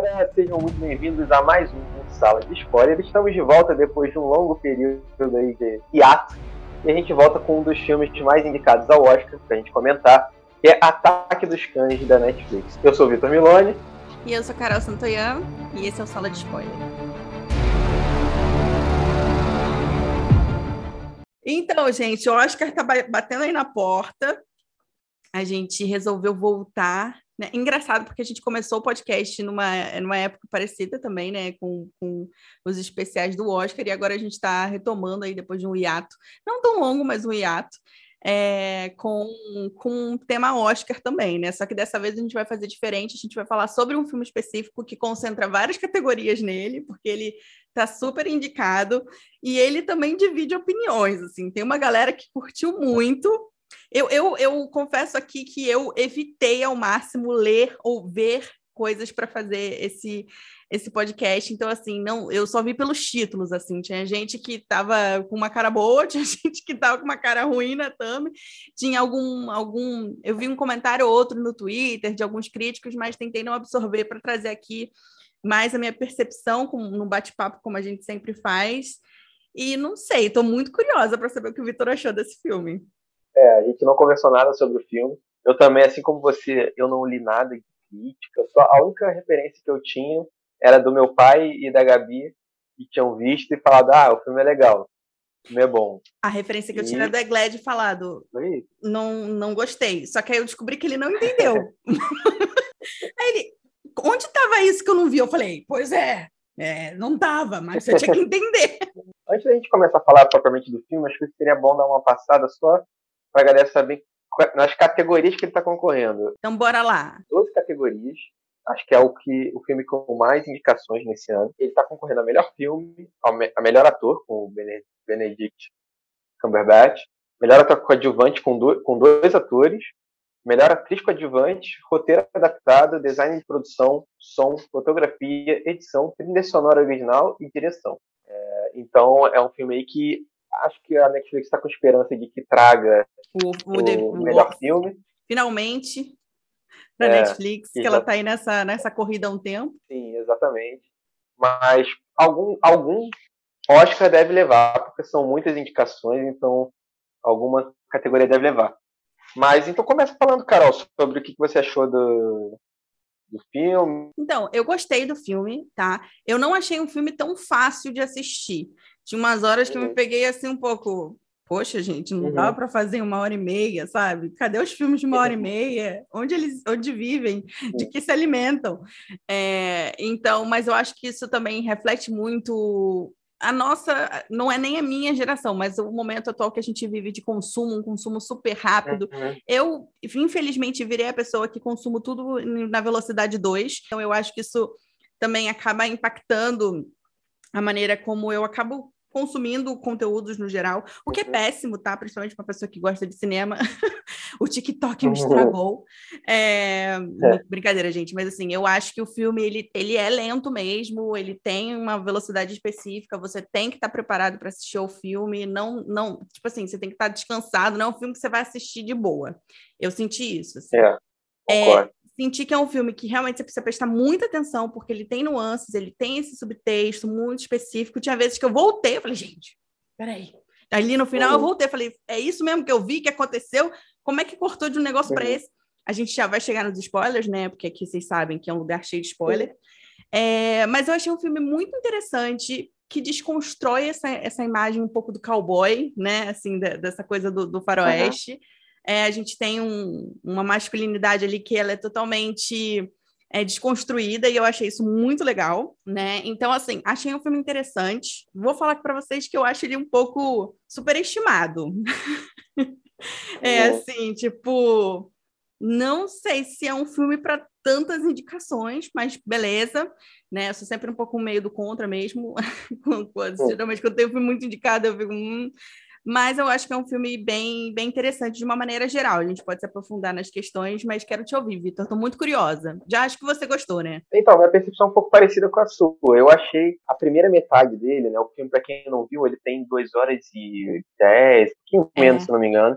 galera, sejam muito bem-vindos a mais um Sala de Spoiler. Estamos de volta depois de um longo período aí de hiato e a gente volta com um dos filmes mais indicados ao Oscar pra gente comentar, que é Ataque dos Cães da Netflix. Eu sou o Vitor Milone. E eu sou Carol Santoyan e esse é o Sala de Spoiler. Então, gente, o Oscar tá batendo aí na porta. A gente resolveu voltar né? Engraçado, porque a gente começou o podcast numa, numa época parecida também, né? Com, com os especiais do Oscar, e agora a gente está retomando aí depois de um hiato, não tão longo, mas um hiato, é, com, com um tema Oscar também, né? Só que dessa vez a gente vai fazer diferente, a gente vai falar sobre um filme específico que concentra várias categorias nele, porque ele está super indicado, e ele também divide opiniões, assim, tem uma galera que curtiu muito, eu, eu, eu confesso aqui que eu evitei ao máximo ler ou ver coisas para fazer esse esse podcast. Então, assim, não, eu só vi pelos títulos, assim. Tinha gente que estava com uma cara boa, tinha gente que estava com uma cara ruim na thumb, tinha algum, algum... Eu vi um comentário ou outro no Twitter de alguns críticos, mas tentei não absorver para trazer aqui mais a minha percepção com, num bate-papo, como a gente sempre faz. E não sei, estou muito curiosa para saber o que o Vitor achou desse filme. É, a gente não conversou nada sobre o filme. Eu também, assim como você, eu não li nada de crítica. Só a única referência que eu tinha era do meu pai e da Gabi, que tinham visto e falado: ah, o filme é legal. O filme é bom. A referência que eu tinha era do Egled falado. Não, não gostei. Só que aí eu descobri que ele não entendeu. aí ele, onde estava isso que eu não vi? Eu falei, pois é, é não estava, mas você tinha que entender. Antes da gente começar a falar propriamente do filme, acho que seria bom dar uma passada só para a galera saber nas categorias que ele está concorrendo. Então, bora lá. 12 categorias. Acho que é o que o filme com mais indicações nesse ano. Ele está concorrendo a melhor filme, a melhor ator, com o Benedict Cumberbatch, melhor ator coadjuvante com, do, com dois atores, melhor atriz coadjuvante, roteiro adaptado, design de produção, som, fotografia, edição, trilha sonora original e direção. É, então é um filme aí que acho que a Netflix está com esperança de que traga o, o, o melhor filme. Finalmente, para a é, Netflix, que ela está aí nessa, nessa corrida há um tempo. Sim, exatamente. Mas algum, algum Oscar deve levar, porque são muitas indicações, então alguma categoria deve levar. Mas então começa falando, Carol, sobre o que você achou do, do filme. Então, eu gostei do filme, tá? Eu não achei um filme tão fácil de assistir. Tinha umas horas que eu me uhum. peguei assim um pouco. Poxa, gente, não uhum. dava para fazer uma hora e meia, sabe? Cadê os filmes de uma hora e meia? Onde eles onde vivem? De que se alimentam? É, então, mas eu acho que isso também reflete muito a nossa, não é nem a minha geração, mas o momento atual que a gente vive de consumo, um consumo super rápido. Uhum. Eu, infelizmente, virei a pessoa que consumo tudo na velocidade 2, então eu acho que isso também acaba impactando a maneira como eu acabo consumindo conteúdos no geral, o que é uhum. péssimo, tá? Principalmente para uma pessoa que gosta de cinema. o TikTok me uhum. estragou. É... É. Brincadeira, gente, mas assim, eu acho que o filme ele, ele é lento mesmo, ele tem uma velocidade específica, você tem que estar tá preparado para assistir o filme, não, não, tipo assim, você tem que estar tá descansado, não é um filme que você vai assistir de boa. Eu senti isso. Assim. É, é, senti que é um filme que realmente você precisa prestar muita atenção, porque ele tem nuances, ele tem esse subtexto muito específico. Tinha vezes que eu voltei, eu falei, gente, peraí. Ali no final eu voltei, falei, é isso mesmo que eu vi, que aconteceu? Como é que cortou de um negócio para esse? A gente já vai chegar nos spoilers, né? Porque aqui vocês sabem que é um lugar cheio de spoiler. É, mas eu achei um filme muito interessante que desconstrói essa, essa imagem um pouco do cowboy, né? Assim, da, dessa coisa do, do faroeste. Uhum é, a gente tem um, uma masculinidade ali que ela é totalmente é, desconstruída e eu achei isso muito legal, né? Então, assim, achei um filme interessante. Vou falar para vocês que eu acho ele um pouco superestimado. é assim, tipo, não sei se é um filme para tantas indicações, mas beleza, né? Eu sou sempre um pouco meio do contra mesmo. Geralmente, quando tem um filme muito indicado, eu fico. Hum, mas eu acho que é um filme bem, bem interessante de uma maneira geral. A gente pode se aprofundar nas questões, mas quero te ouvir, Vitor. Estou muito curiosa. Já acho que você gostou, né? Então, minha percepção é um pouco parecida com a sua. Eu achei a primeira metade dele, né? O filme, para quem não viu, ele tem 2 horas e 10, um pouquinho menos, é. se não me engano.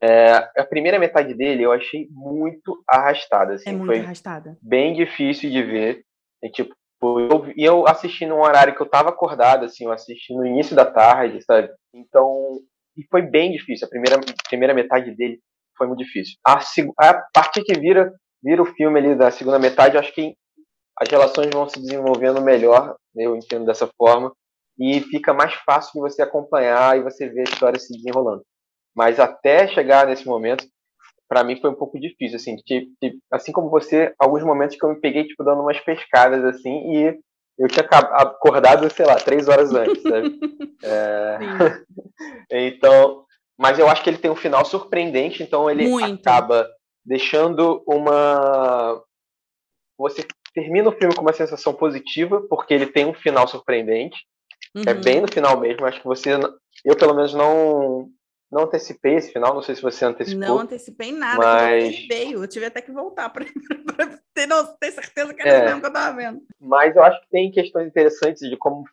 É, a primeira metade dele eu achei muito arrastada. Assim, é muito foi arrastada. Bem difícil de ver. E, tipo, eu, e eu assisti num horário que eu tava acordado, assim, eu assisti no início da tarde, sabe? Então, e foi bem difícil. A primeira, primeira metade dele foi muito difícil. A, a partir que vira, vira o filme ali da segunda metade, eu acho que as relações vão se desenvolvendo melhor, eu entendo dessa forma, e fica mais fácil de você acompanhar e você ver a história se desenrolando. Mas até chegar nesse momento, para mim foi um pouco difícil, assim, que, assim como você, alguns momentos que eu me peguei, tipo, dando umas pescadas, assim, e eu tinha acordado, sei lá, três horas antes, sabe? É... então, mas eu acho que ele tem um final surpreendente, então ele Muito. acaba deixando uma... Você termina o filme com uma sensação positiva, porque ele tem um final surpreendente, é uhum. é bem no final mesmo, acho que você... Eu, pelo menos, não não antecipei esse final, não sei se você antecipou. Não antecipei nada, mas... veio. Eu tive até que voltar para ter, não, ter certeza que era é. mesmo que eu estava vendo. Mas eu acho que tem questões interessantes de como,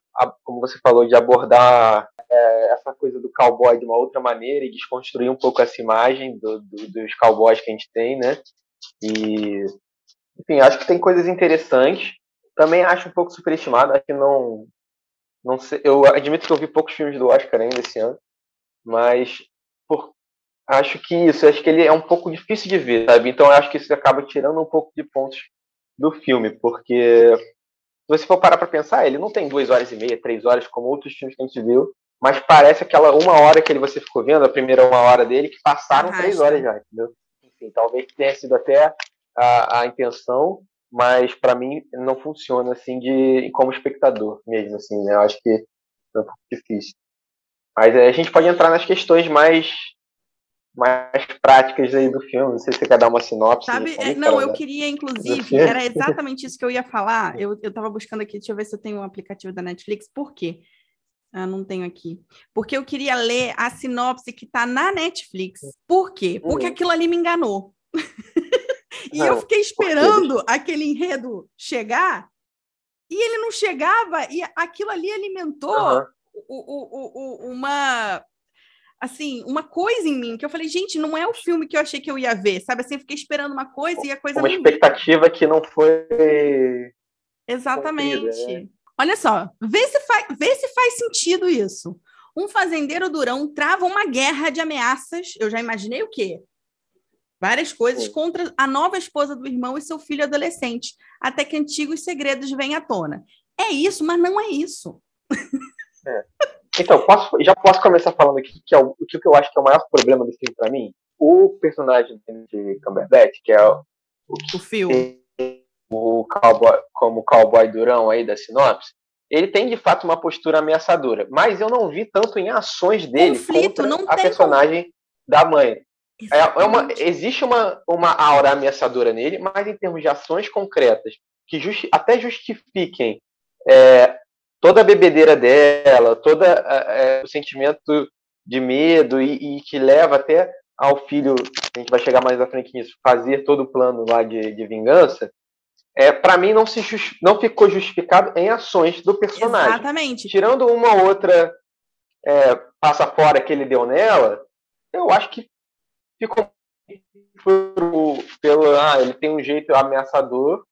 como você falou, de abordar é, essa coisa do cowboy de uma outra maneira e desconstruir um pouco essa imagem do, do, dos cowboys que a gente tem, né? E, enfim, acho que tem coisas interessantes. Também acho um pouco superestimado, acho que não. Não sei, eu admito que eu vi poucos filmes do Oscar ainda esse ano. Mas por, acho que isso, acho que ele é um pouco difícil de ver, sabe? Então acho que isso acaba tirando um pouco de pontos do filme, porque se você for parar para pensar, ele não tem duas horas e meia, três horas, como outros filmes que a gente viu, mas parece aquela uma hora que ele você ficou vendo, a primeira uma hora dele, que passaram Arrasta. três horas já, entendeu? Enfim, talvez tenha sido até a, a intenção, mas para mim não funciona assim de como espectador mesmo, assim, né? Eu acho que é um pouco difícil. Mas é, a gente pode entrar nas questões mais mais práticas aí do filme. Não sei se você quer dar uma sinopse. Sabe, é, não, eu queria, inclusive, era exatamente isso que eu ia falar. Eu, eu tava buscando aqui, deixa eu ver se eu tenho um aplicativo da Netflix. Por quê? Ah, não tenho aqui. Porque eu queria ler a sinopse que tá na Netflix. Por quê? Porque uhum. aquilo ali me enganou. e não, eu fiquei esperando aquele enredo chegar e ele não chegava e aquilo ali alimentou uhum o, o, uma assim, uma coisa em mim que eu falei, gente, não é o filme que eu achei que eu ia ver, sabe? Assim, eu fiquei esperando uma coisa e a coisa uma expectativa que não foi exatamente. Cumprida, né? Olha só, vê se faz, vê se faz sentido isso. Um fazendeiro durão trava uma guerra de ameaças. Eu já imaginei o quê? Várias coisas Sim. contra a nova esposa do irmão e seu filho adolescente, até que antigos segredos vêm à tona. É isso, mas não é isso. É. Então, posso, já posso começar falando aqui que é o, o que eu acho que é o maior problema do filme para mim. O personagem de Cumberbatch, que é o, o, o Phil. o cowboy, como cowboy durão aí da sinopse, ele tem de fato uma postura ameaçadora, mas eu não vi tanto em ações dele Conflito, contra a personagem como... da mãe. É, é, uma, existe uma, uma aura ameaçadora nele, mas em termos de ações concretas que justi até justifiquem é, toda a bebedeira dela, todo é, o sentimento de medo e, e, que leva até ao filho, a gente vai chegar mais à frente nisso, fazer todo o plano lá de, de vingança, é, para mim não, se não ficou justificado em ações do personagem. Exatamente. Tirando uma outra é, passa fora que ele deu nela, eu acho que ficou pelo, pelo ah, ele tem um jeito ameaçador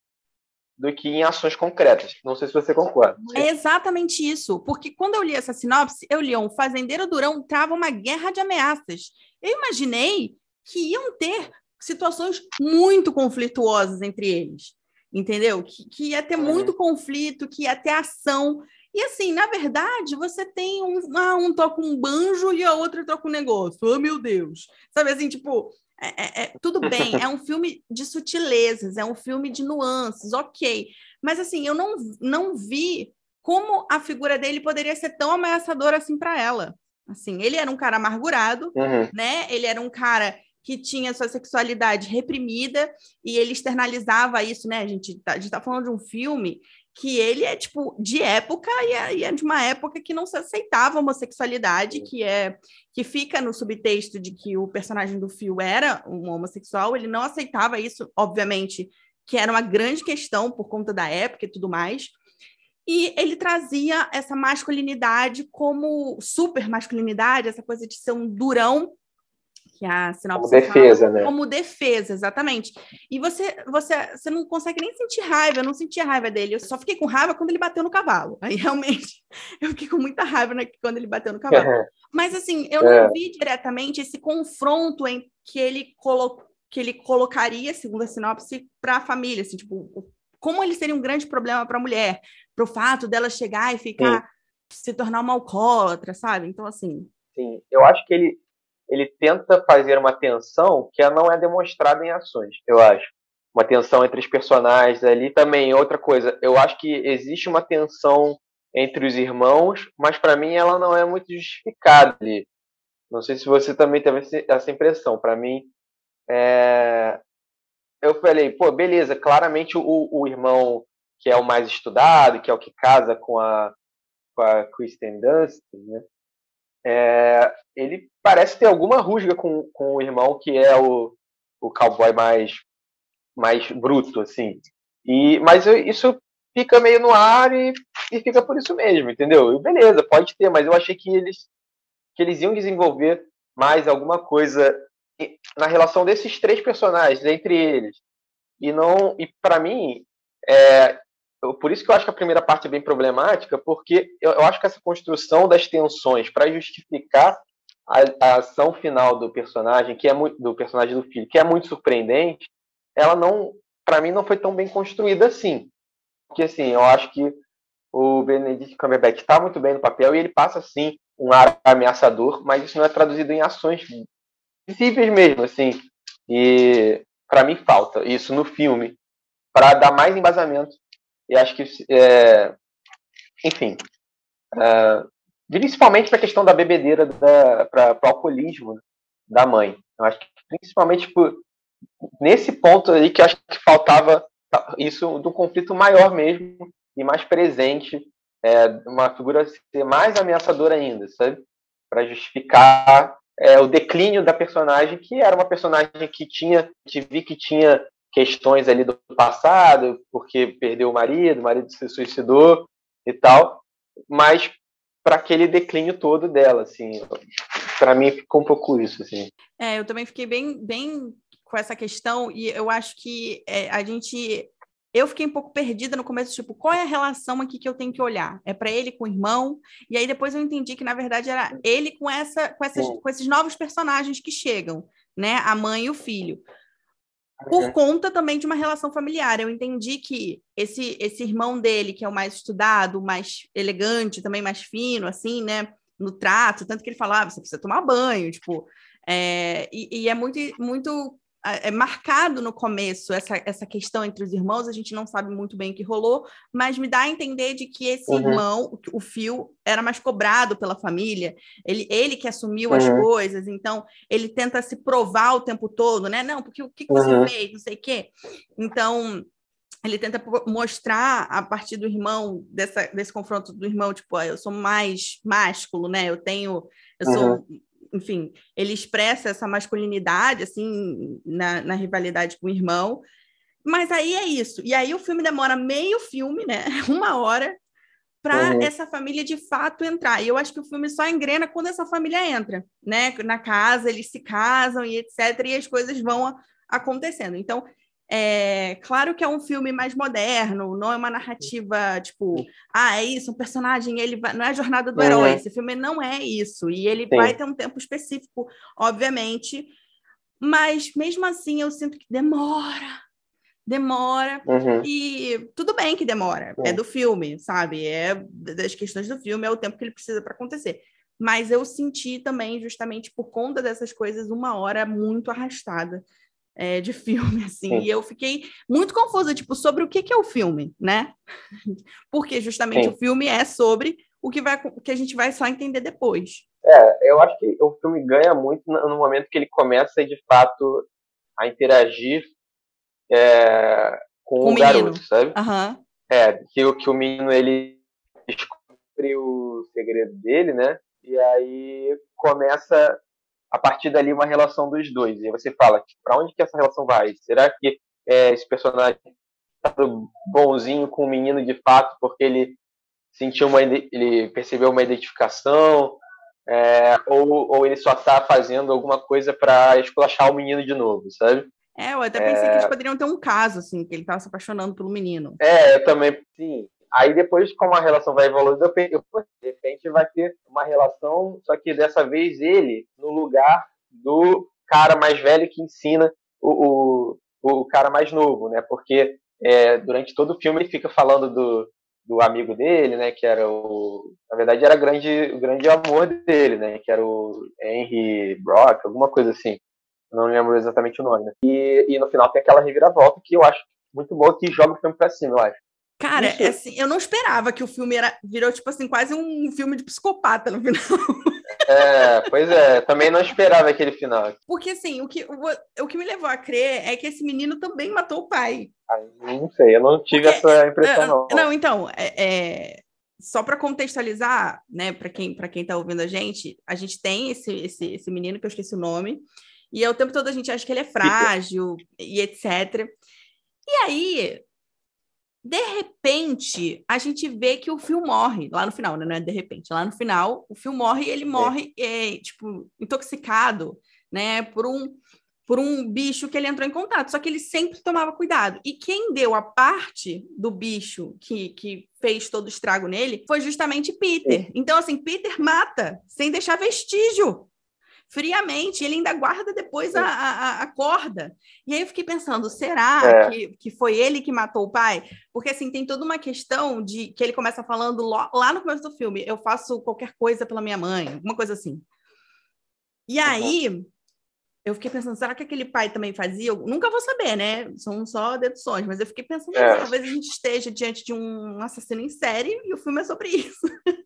do que em ações concretas. Não sei se você concorda. É exatamente isso, porque quando eu li essa sinopse, eu li um fazendeiro durão trava uma guerra de ameaças. Eu imaginei que iam ter situações muito conflituosas entre eles, entendeu? Que, que ia ter uhum. muito conflito, que ia ter ação. E assim, na verdade, você tem um, ah, um toca um banjo e a outra toca um negócio. Oh, meu Deus! Sabe assim, tipo, é, é, é, tudo bem, é um filme de sutilezas, é um filme de nuances, ok. Mas assim, eu não, não vi como a figura dele poderia ser tão ameaçadora assim para ela. Assim, ele era um cara amargurado, uhum. né? Ele era um cara que tinha sua sexualidade reprimida e ele externalizava isso, né? A gente tá, a gente tá falando de um filme que ele é tipo de época e é, e é, de uma época que não se aceitava a homossexualidade, que é que fica no subtexto de que o personagem do Phil era um homossexual, ele não aceitava isso, obviamente, que era uma grande questão por conta da época e tudo mais. E ele trazia essa masculinidade como super masculinidade, essa coisa de ser um durão, que a sinopse como defesa, fala, né? Como defesa, exatamente. E você, você, você não consegue nem sentir raiva, eu não senti raiva dele. Eu só fiquei com raiva quando ele bateu no cavalo. Aí realmente eu fiquei com muita raiva né, quando ele bateu no cavalo. Mas assim, eu É. não vi diretamente esse confronto em que ele colocou que ele colocaria, segundo a sinopse, para a família, assim, tipo, como ele seria um grande problema para a mulher, para o fato dela chegar e ficar se tornar uma alcoólatra, sabe? Então assim, Sim, eu acho que ele, ele tenta fazer uma tensão que não é demonstrada em ações, eu acho. Uma tensão entre os personagens ali também. Outra coisa, eu acho que existe uma tensão entre os irmãos, mas para mim ela não é muito justificada ali. Não sei se você também teve essa impressão. Para mim, é... eu falei, pô, beleza, claramente o, o irmão que é o mais estudado, que é o que casa com a, com a Kristen Dunst, né? É, ele parece ter alguma rusga com, com o irmão que é o, o cowboy mais mais bruto assim. E mas isso fica meio no ar e, e fica por isso mesmo entendeu? E beleza pode ter mas eu achei que eles que eles iam desenvolver mais alguma coisa na relação desses três personagens entre eles. E não e para mim é, por isso que eu acho que a primeira parte é bem problemática, porque eu, acho que essa construção das tensões para justificar a, a ação final do personagem, que é muito do personagem do filho, que é muito surpreendente, ela não, para mim, não foi tão bem construída assim. Porque assim, eu acho que o Benedict Cumberbatch está muito bem no papel e ele passa assim um ar ameaçador, mas isso não é traduzido em ações visíveis mesmo, assim. E para mim falta isso no filme para dar mais embasamento e acho que, é, enfim, é, principalmente para a questão da bebedeira, para o alcoolismo da mãe. Eu acho que principalmente por, nesse ponto aí que acho que faltava isso do conflito maior mesmo e mais presente, é, uma figura ser mais ameaçadora ainda, sabe? Para justificar é, o declínio da personagem, que era uma personagem que tinha, te vi que tinha questões ali do passado, porque perdeu o marido, o marido se suicidou e tal, mas para aquele declínio todo dela, assim, para mim ficou um pouco isso, assim. É, eu também fiquei bem, bem com essa questão e eu acho que é, a gente, eu fiquei um pouco perdida no começo, tipo, qual é a relação aqui que eu tenho que olhar? É para ele com o irmão? E aí depois eu entendi que na verdade era ele com essa, com, essas, com esses novos personagens que chegam, né? A mãe e o filho por conta também de uma relação familiar. Eu entendi que esse, esse irmão dele, que é o mais estudado, mais elegante, também mais fino, assim, né? No trato, tanto que ele falava, você precisa tomar banho, tipo. É, e, e, é muito, muito é marcado no começo essa, essa questão entre os irmãos, a gente não sabe muito bem o que rolou, mas me dá a entender de que esse uhum. irmão, o Phil, era mais cobrado pela família, ele, ele que assumiu uhum. as coisas, então ele tenta se provar o tempo todo, né? Não, porque o que, que você uhum. fez, não sei o quê. Então, ele tenta mostrar a partir do irmão, dessa, desse confronto do irmão, tipo, eu sou mais másculo, né? Eu tenho, eu sou enfim, ele expressa essa masculinidade, assim, na, na, rivalidade com o irmão. Mas aí é isso. E aí o filme demora meio filme, né? Uma hora, para uhum. essa família de fato entrar. E eu acho que o filme só engrena quando essa família entra, né? Na casa, eles se casam e etc. E as coisas vão acontecendo. Então, é claro que é um filme mais moderno, não é uma narrativa tipo, ah, é isso, um personagem, ele vai, não é a jornada do uhum. herói. Esse filme não é isso, e ele Sim. vai ter um tempo específico, obviamente, mas mesmo assim eu sinto que demora, demora, uhum. e tudo bem que demora, uhum. é do filme, sabe? É das questões do filme, é o tempo que ele precisa para acontecer. Mas eu senti também, justamente por conta dessas coisas, uma hora muito arrastada é, de filme, assim, Sim. e eu fiquei muito confusa, tipo, sobre o que, que é o filme, né? Porque justamente Sim. o filme é sobre o que, vai, que a gente vai só entender depois. É, eu acho que o filme ganha muito no momento que ele começa, de fato, a interagir é, com, com, o, garoto, sabe? Uhum. É, que, o, que o menino, ele descobre o segredo dele, né? E aí começa a partir dali uma relação dos dois. E você fala, para onde que essa relação vai? Será que é, esse personagem tá bonzinho com o menino de fato porque ele sentiu uma ele percebeu uma identificação é, ou, ou ele só tá fazendo alguma coisa para esculachar o menino de novo, sabe? É, eu até pensei é... que eles poderiam ter um caso, assim, que ele tava se apaixonando pelo menino. É, eu também, sim. Aí depois, como a relação vai evoluindo, eu pensei, de repente vai ter uma relação, só que dessa vez ele no lugar do cara mais velho que ensina o, o, o cara mais novo, né? Porque é, durante todo o filme ele fica falando do, do amigo dele, né? Que era o. Na verdade, era grande, o grande amor dele, né? Que era o Henry Brock, alguma coisa assim. Não lembro exatamente o nome, né? E, e no final tem aquela reviravolta que eu acho muito boa que joga o filme pra cima, eu acho. Cara, é assim, eu não esperava que o filme era, virou, tipo assim, quase um filme de psicopata no final. É, pois é, também não esperava aquele final. Porque, assim, o que, o, o que me levou a crer é que esse menino também matou o pai. não sei, eu não tive Porque, essa impressão, não. Não, então, é, é só para contextualizar, né, para quem para quem tá ouvindo a gente, a gente tem esse, esse, esse menino que eu esqueci o nome, e o tempo todo a gente acha que ele é frágil e etc. E aí, de repente, a gente vê que o Phil morre lá no final, né? Não é de repente, lá no final, o Phil morre e ele é. morre, é. É, tipo, intoxicado, né? Por um, por um bicho que ele entrou em contato. Só que ele sempre tomava cuidado. E quem deu a parte do bicho que, que fez todo o estrago nele foi justamente Peter. Então, assim, Peter mata sem deixar vestígio friamente, ele ainda guarda depois a, a, a, corda. E aí eu fiquei pensando, será é. que, que foi ele que matou o pai? Porque assim, tem toda uma questão de que ele começa falando lá no começo do filme, eu faço qualquer coisa pela minha mãe, alguma coisa assim. E aí eu fiquei pensando, será que aquele pai também fazia? Eu nunca vou saber, né? São só deduções, mas eu fiquei pensando, é. talvez a gente esteja diante de um assassino em série e o filme é sobre isso.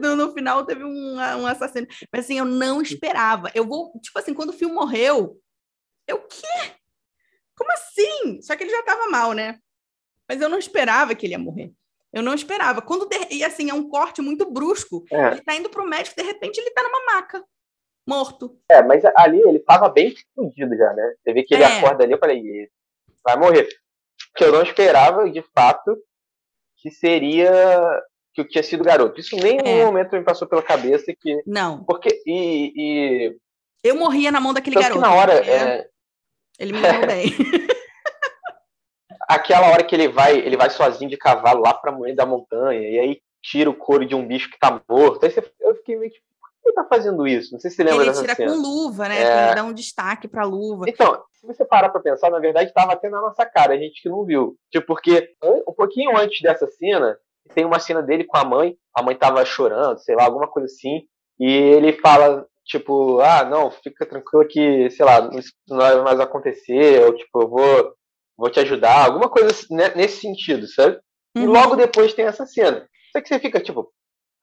Uhum. no, final teve um, um assassino. Mas assim, eu não esperava. Eu vou, tipo assim, quando o filme morreu, eu, quê? Como assim? Só que ele já tava mal, né? Mas eu não esperava que ele ia morrer. Eu não esperava. Quando de... E assim, é um corte muito brusco. É. Ele tá indo pro médico, de repente ele tá numa maca, morto. É, mas ali ele tava bem escondido já, né? Você vê que ele é. acorda ali, eu falei, vai morrer. Que eu não esperava, de fato, que seria que eu tinha sido garoto. Isso nem em é. momento me passou pela cabeça que. Não. Porque. E. e... Eu morria na mão daquele garoto. Que na hora. É... Ele me levou bem. Aquela hora que ele vai, ele vai sozinho de cavalo lá pra moer da montanha, e aí tira o couro de um bicho que tá morto. Aí você, eu fiquei meio tipo, por que ele tá fazendo isso? Não sei se você lembra ele dessa tira cena. com luva, né? É... Pra dar um destaque pra luva. Então, se você parar pra pensar, na verdade tava até na nossa cara, a gente que não viu. Tipo, porque um pouquinho antes dessa cena, tem uma cena dele com a mãe, a mãe tava chorando, sei lá, alguma coisa assim, e ele fala, tipo, ah, não, fica tranquilo que, sei lá, isso não vai mais acontecer, ou tipo, eu vou, vou te ajudar, alguma coisa nesse sentido, sabe? Uhum. E logo depois tem essa cena. Só que você fica, tipo,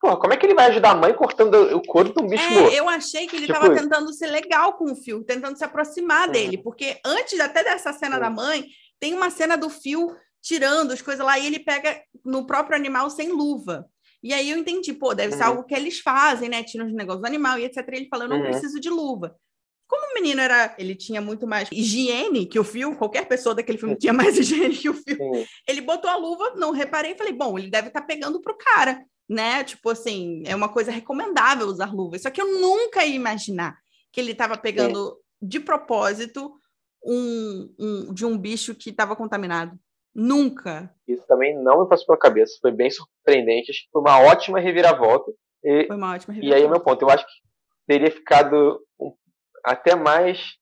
Porra, como é que ele vai ajudar a mãe cortando o corpo de um bicho é, morto? Eu achei que ele estava tipo... tentando ser legal com o Phil, tentando se aproximar uhum. dele, porque antes até dessa cena uhum. da mãe, tem uma cena do Phil tirando as coisas lá e ele pega no próprio animal sem luva. E aí eu entendi, pô, deve uhum. ser algo que eles fazem, né? Tiram os negócios do animal e etc. E ele falou, eu não uhum. preciso de luva. Como o menino era, ele tinha muito mais higiene que o fio, qualquer pessoa daquele filme tinha mais higiene que o fio. Uhum. Ele botou a luva, não reparei, falei, bom, ele deve estar tá pegando pro cara, né? Tipo assim, é uma coisa recomendável usar luvas. Só que eu nunca ia imaginar que ele estava pegando de propósito um, um, de um bicho que estava contaminado. Nunca. Isso também não me passou pela cabeça. Foi bem surpreendente. Acho que foi uma ótima reviravolta. E, foi uma ótima reviravolta. E aí, o meu ponto, eu acho que teria ficado até mais.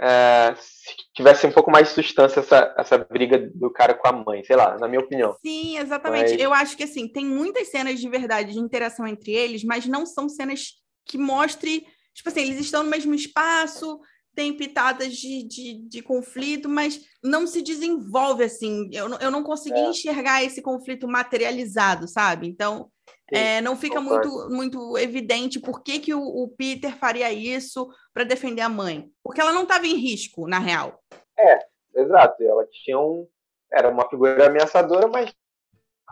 É, se tivesse um pouco mais de substância essa, essa briga do cara com a mãe, sei lá, na minha opinião. Sim, exatamente. Mas... Eu acho que assim, tem muitas cenas de verdade de interação entre eles, mas não são cenas que mostre, tipo assim, eles estão no mesmo espaço, tem pitadas de, de, de, conflito, mas não se desenvolve assim. Eu, eu não consegui é. enxergar esse conflito materializado, sabe? Então, é, não fica muito, muito evidente por que, que o, o Peter faria isso para defender a mãe. Porque ela não estava em risco, na real. É, exato. Ela tinha um. Era uma figura ameaçadora, mas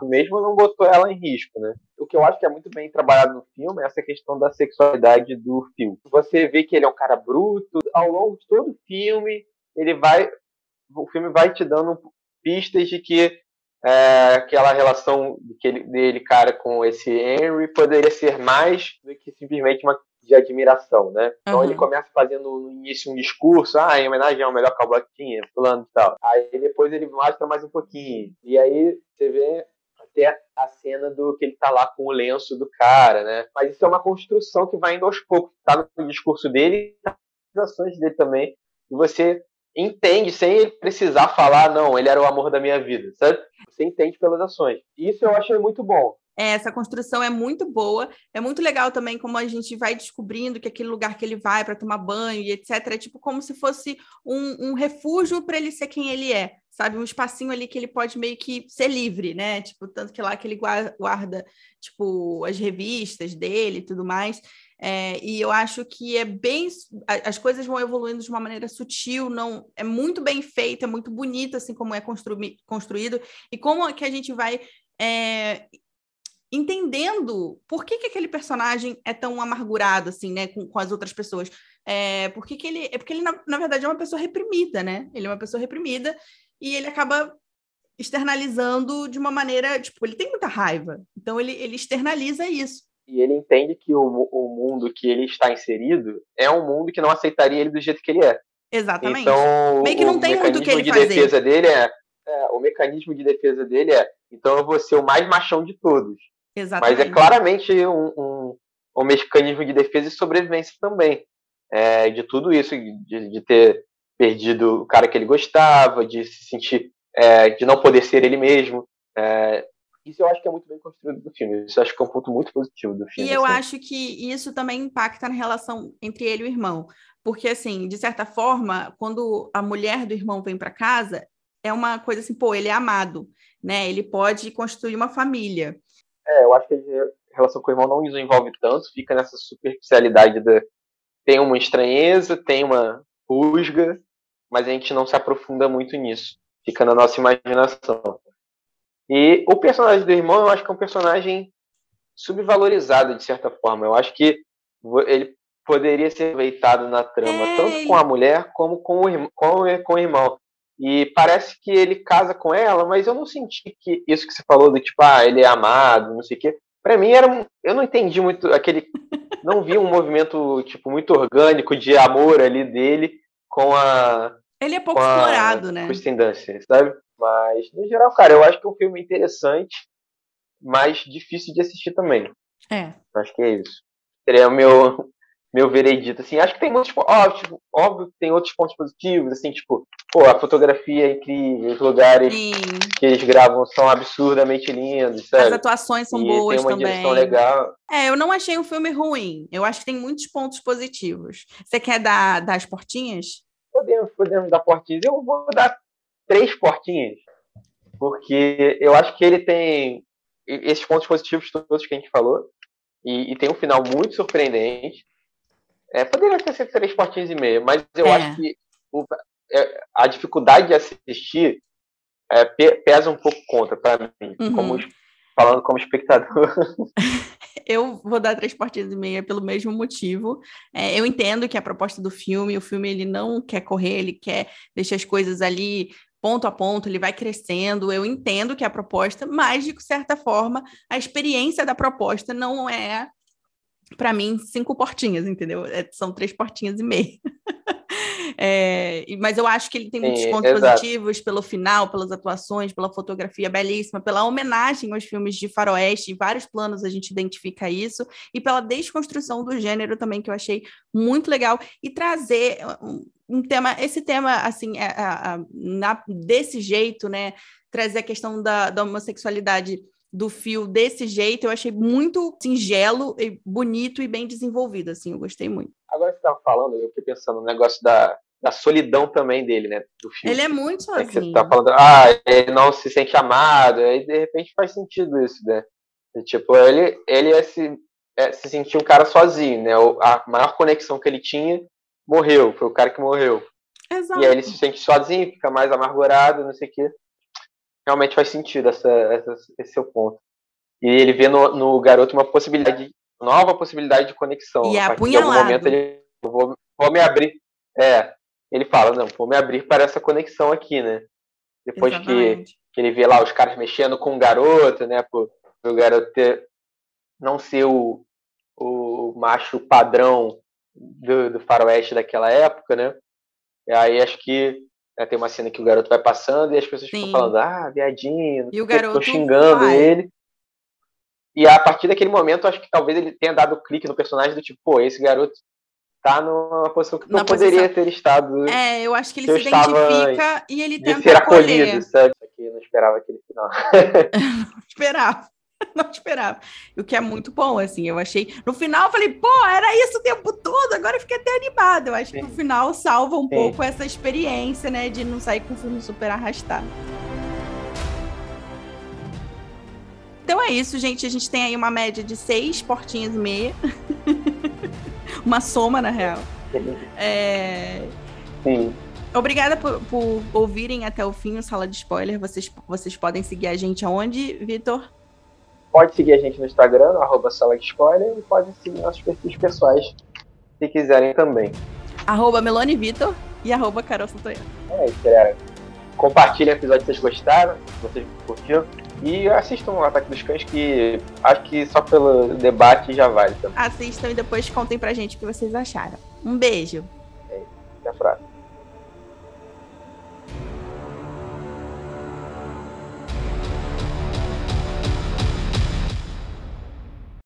mesmo não botou ela em risco, né? O que eu acho que é muito bem trabalhado no filme é essa questão da sexualidade do filme. Você vê que ele é um cara bruto, ao longo de todo o filme, ele vai o filme vai te dando pistas de que é, aquela relação que dele, cara, com esse Henry poderia ser mais do que simplesmente uma de admiração, né? Então uhum. ele começa fazendo no início um discurso, ah, em homenagem ao melhor cowboy que tinha, fulano e tal. Aí depois ele mostra mais um pouquinho. E aí você vê até a cena do que ele tá lá com o lenço do cara, né? Mas isso é uma construção que vai indo aos poucos. Tá no discurso dele, tá nas ações dele também. E você entende sem ele precisar falar, não, ele era o amor da minha vida, sabe? Você entende pelas ações. Isso eu achei muito bom. É, essa construção é muito boa. É muito legal também como a gente vai descobrindo que aquele lugar que ele vai para tomar banho e etc. é tipo como se fosse um, um refúgio para ele ser quem ele é, sabe? Um espacinho ali que ele pode meio que ser livre, né? Tipo, tanto que lá que ele guarda, tipo, as revistas dele e tudo mais. É, e eu acho que é bem. As coisas vão evoluindo de uma maneira sutil, não é muito bem feito, é muito bonito, assim como é constru, construído, e como que a gente vai é, entendendo por que, que aquele personagem é tão amargurado assim, né, com, com as outras pessoas. É, por que, que ele é porque ele na, na verdade é uma pessoa reprimida, né? Ele é uma pessoa reprimida e ele acaba externalizando de uma maneira, tipo, ele tem muita raiva. Então ele, ele externaliza isso. E ele entende que o, o mundo que ele está inserido é um mundo que não aceitaria ele do jeito que ele é. Exatamente. Então, Meio que não tem muito o que ele de fazer. defesa dele é, é, o mecanismo de defesa dele é, então eu vou ser o mais machão de todos. Exatamente. Mas é claramente um, um, um mecanismo de defesa e sobrevivência também. É, de tudo isso, de, de, ter perdido o cara que ele gostava, de se sentir, é, de não poder ser ele mesmo. É, isso eu acho que é muito bem construído do filme. Isso eu acho que é um ponto muito positivo do filme. E eu assim. acho que isso também impacta na relação entre ele e o irmão. Porque, assim, de certa forma, quando a mulher do irmão vem para casa, é uma coisa assim, pô, ele é amado, né? Ele pode construir uma família. É, eu acho que a relação com o irmão não desenvolve tanto, fica nessa superficialidade de tem uma estranheza, tem uma rusga, mas a gente não se aprofunda muito nisso. Fica na nossa imaginação. E o personagem do irmão, eu acho que é um personagem subvalorizado de certa forma. Eu acho que ele poderia ser aproveitado na trama, é... tanto com a mulher como com o, com, com o irmão. E parece que ele casa com ela, mas eu não senti que isso que você falou do tipo, ah, ele é amado, não sei o quê. Pra mim era um. Eu não entendi muito aquele. Não vi um movimento, tipo, muito orgânico de amor ali dele com a. Ele é pouco explorado, né? Kristen Dunst, sabe? Mas, no geral, cara, eu acho que é um filme interessante, mas difícil de assistir também. É. Acho que é isso. Seria o meu, meu veredito, assim, acho que tem muitos, ó, tipo, óbvio que tem outros pontos positivos, assim, tipo, pô, a fotografia é incrível, os lugares Sim. que eles gravam são absurdamente lindos, sabe? As atuações são e boas tem uma também. direção legal. É, eu não achei um filme ruim, eu acho que tem muitos pontos positivos. Você quer dar, dar as portinhas? Podemos, podemos dar portinhas. Eu vou dar três portinhas, porque eu acho que ele tem esses pontos positivos todos que a gente falou, e, e tem um final muito surpreendente, é, poderia ter sido três portinhos e meio, mas eu é. acho que o, é, a dificuldade de assistir é, pesa um pouco contra para mim, uhum. como, falando como espectador. eu vou dar três portinhos e meia pelo mesmo motivo. É, eu entendo que a proposta do filme, o filme ele não quer correr, ele quer deixar as coisas ali ponto a ponto, ele vai crescendo. Eu entendo que é a proposta, mas de certa forma a experiência da proposta não é para mim, cinco portinhas, entendeu? É, são três portinhas e meia. é, mas eu acho que ele tem muitos Sim, pontos exato. positivos pelo final, pelas atuações, pela fotografia belíssima, pela homenagem aos filmes de faroeste, em vários planos a gente identifica isso, e pela desconstrução do gênero também, que eu achei muito legal, e trazer um, um tema, esse tema, assim, é, é, na, desse jeito, né, trazer a questão da, da homossexualidade do fio desse jeito, eu achei muito singelo, e bonito e bem desenvolvido, assim, eu gostei muito. Agora que você estava falando, eu fiquei pensando no negócio da, da solidão também dele, né, do filme. Ele é muito sozinho. É que você tá falando, ah, ele não se sente amado, aí de repente faz sentido isso, né? E, tipo, ele, ele é se, é, se sentir um cara sozinho, né? A maior conexão que ele tinha morreu, foi o cara que morreu. Exato. E aí ele se sente sozinho, fica mais amargurado, não sei o quê realmente faz sentido essa, essa, esse seu ponto. E ele vê no, no garoto uma possibilidade, nova possibilidade de conexão. E é apunhalado. Em algum momento ele vou, vou me abrir. É, ele fala, não, vou me abrir para essa conexão aqui, né? depois que, que ele vê lá os caras mexendo com o garoto, né? Pro, pro garoto ter, não ser o, o macho padrão do, do faroeste daquela época, né? E aí acho que né, tem uma cena que o garoto vai passando e as pessoas Sim. ficam falando, ah, viadinho, e o garoto xingando vai. ele. E a partir daquele momento, acho que talvez ele tenha dado clique no personagem do tipo, pô, esse garoto tá numa posição que não poderia ter estado. É, eu acho que ele se identifica e ele tenta ser acolher. acolhido, sabe? Aqui não esperava aquele final. não esperava. Não esperava. O que é muito bom, assim. Eu achei. No final, eu falei, pô, era isso o tempo todo, agora eu fiquei até animada. Eu acho Sim. que no final salva um Sim. pouco essa experiência, né, de não sair com o filme super arrastado. Então é isso, gente. A gente tem aí uma média de seis portinhas e meia. uma soma, na real. É... Sim. Obrigada por, por, ouvirem até o fim o Sala de Spoiler. Vocês, vocês podem seguir a gente aonde, Vitor? Pode seguir a gente no Instagram, arroba Sala de Spoiler, e pode seguir nossos perfis pessoais, se quiserem também. Arroba Melone Vitor e arroba Carol Santoyana. É isso, galera. Compartilhem o episódio se vocês gostaram, se vocês curtiram. E assistam o Ataque dos Cães, que acho que só pelo debate já vale também. Assistam e depois contem pra gente o que vocês acharam. Um beijo. É, até a próxima.